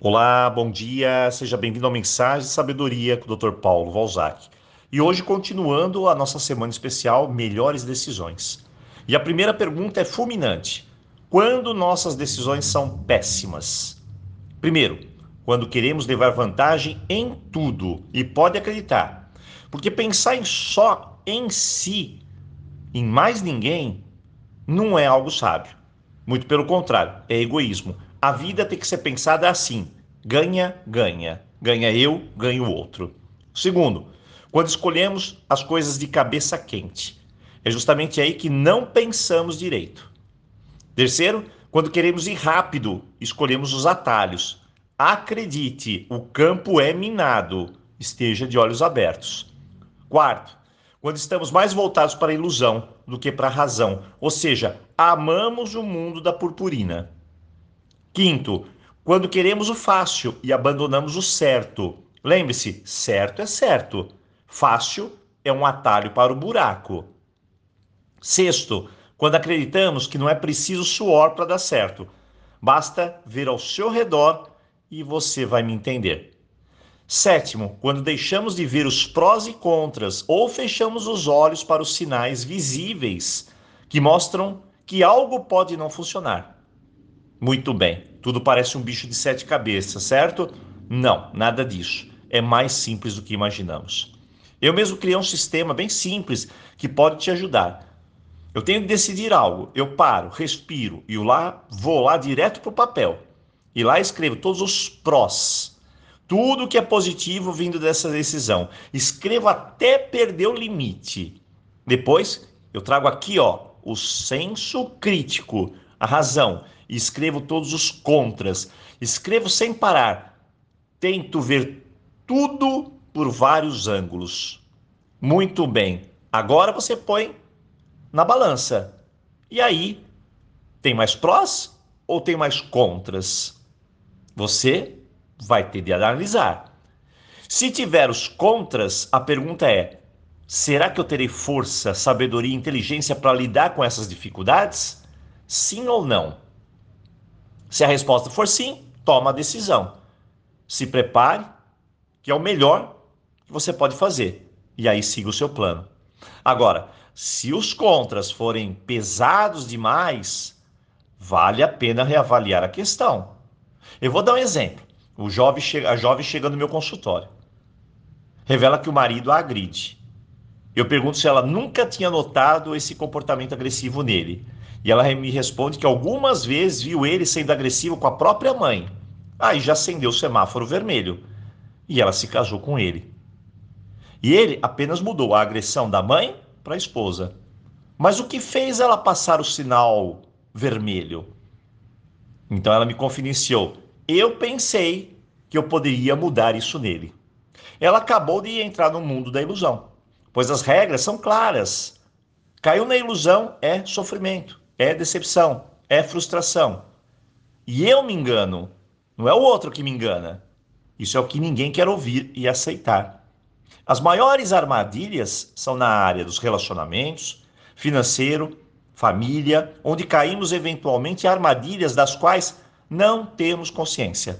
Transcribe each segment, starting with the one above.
Olá, bom dia, seja bem-vindo ao Mensagem de Sabedoria com o Dr. Paulo Valzac. E hoje, continuando a nossa semana especial Melhores Decisões. E a primeira pergunta é fulminante: quando nossas decisões são péssimas? Primeiro, quando queremos levar vantagem em tudo, e pode acreditar, porque pensar em só em si, em mais ninguém, não é algo sábio. Muito pelo contrário, é egoísmo. A vida tem que ser pensada assim: ganha, ganha. Ganha eu, ganho o outro. Segundo, quando escolhemos as coisas de cabeça quente. É justamente aí que não pensamos direito. Terceiro, quando queremos ir rápido, escolhemos os atalhos. Acredite, o campo é minado. Esteja de olhos abertos. Quarto, quando estamos mais voltados para a ilusão do que para a razão, ou seja, amamos o mundo da purpurina. Quinto, quando queremos o fácil e abandonamos o certo. Lembre-se, certo é certo, fácil é um atalho para o buraco. Sexto, quando acreditamos que não é preciso suor para dar certo, basta ver ao seu redor e você vai me entender. Sétimo, quando deixamos de ver os prós e contras ou fechamos os olhos para os sinais visíveis que mostram que algo pode não funcionar. Muito bem, tudo parece um bicho de sete cabeças, certo? Não, nada disso. É mais simples do que imaginamos. Eu mesmo criei um sistema bem simples que pode te ajudar. Eu tenho que decidir algo, eu paro, respiro e lá vou lá direto para o papel. E lá escrevo todos os prós, tudo que é positivo vindo dessa decisão. Escrevo até perder o limite. Depois eu trago aqui, ó, o senso crítico, a razão e escrevo todos os contras. Escrevo sem parar. Tento ver tudo por vários ângulos. Muito bem. Agora você põe na balança. E aí, tem mais prós ou tem mais contras? Você vai ter de analisar. Se tiver os contras, a pergunta é: será que eu terei força, sabedoria e inteligência para lidar com essas dificuldades? Sim ou não? Se a resposta for sim, toma a decisão. Se prepare, que é o melhor que você pode fazer. E aí siga o seu plano. Agora, se os contras forem pesados demais, vale a pena reavaliar a questão. Eu vou dar um exemplo. O jovem chega, a jovem chega no meu consultório. Revela que o marido a agride. Eu pergunto se ela nunca tinha notado esse comportamento agressivo nele. E ela me responde que algumas vezes viu ele sendo agressivo com a própria mãe. Aí já acendeu o semáforo vermelho. E ela se casou com ele. E ele apenas mudou a agressão da mãe para a esposa. Mas o que fez ela passar o sinal vermelho? Então ela me confidenciou. Eu pensei que eu poderia mudar isso nele. Ela acabou de entrar no mundo da ilusão, pois as regras são claras. Caiu na ilusão é sofrimento é decepção, é frustração. E eu me engano, não é o outro que me engana. Isso é o que ninguém quer ouvir e aceitar. As maiores armadilhas são na área dos relacionamentos, financeiro, família, onde caímos eventualmente armadilhas das quais não temos consciência.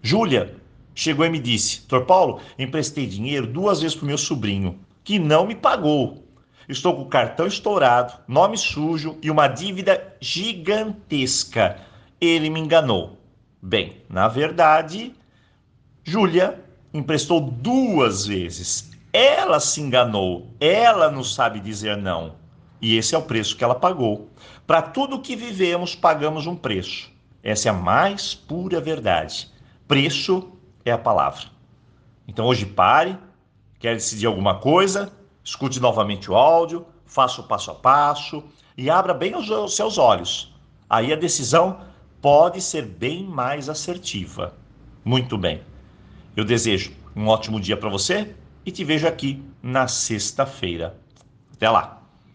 Júlia chegou e me disse: Dr. Paulo, emprestei dinheiro duas vezes para o meu sobrinho, que não me pagou. Estou com o cartão estourado, nome sujo e uma dívida gigantesca. Ele me enganou. Bem, na verdade, Júlia emprestou duas vezes. Ela se enganou. Ela não sabe dizer não. E esse é o preço que ela pagou. Para tudo que vivemos, pagamos um preço. Essa é a mais pura verdade. Preço é a palavra. Então hoje pare, quer decidir alguma coisa, Escute novamente o áudio, faça o passo a passo e abra bem os seus olhos. Aí a decisão pode ser bem mais assertiva. Muito bem. Eu desejo um ótimo dia para você e te vejo aqui na sexta-feira. Até lá.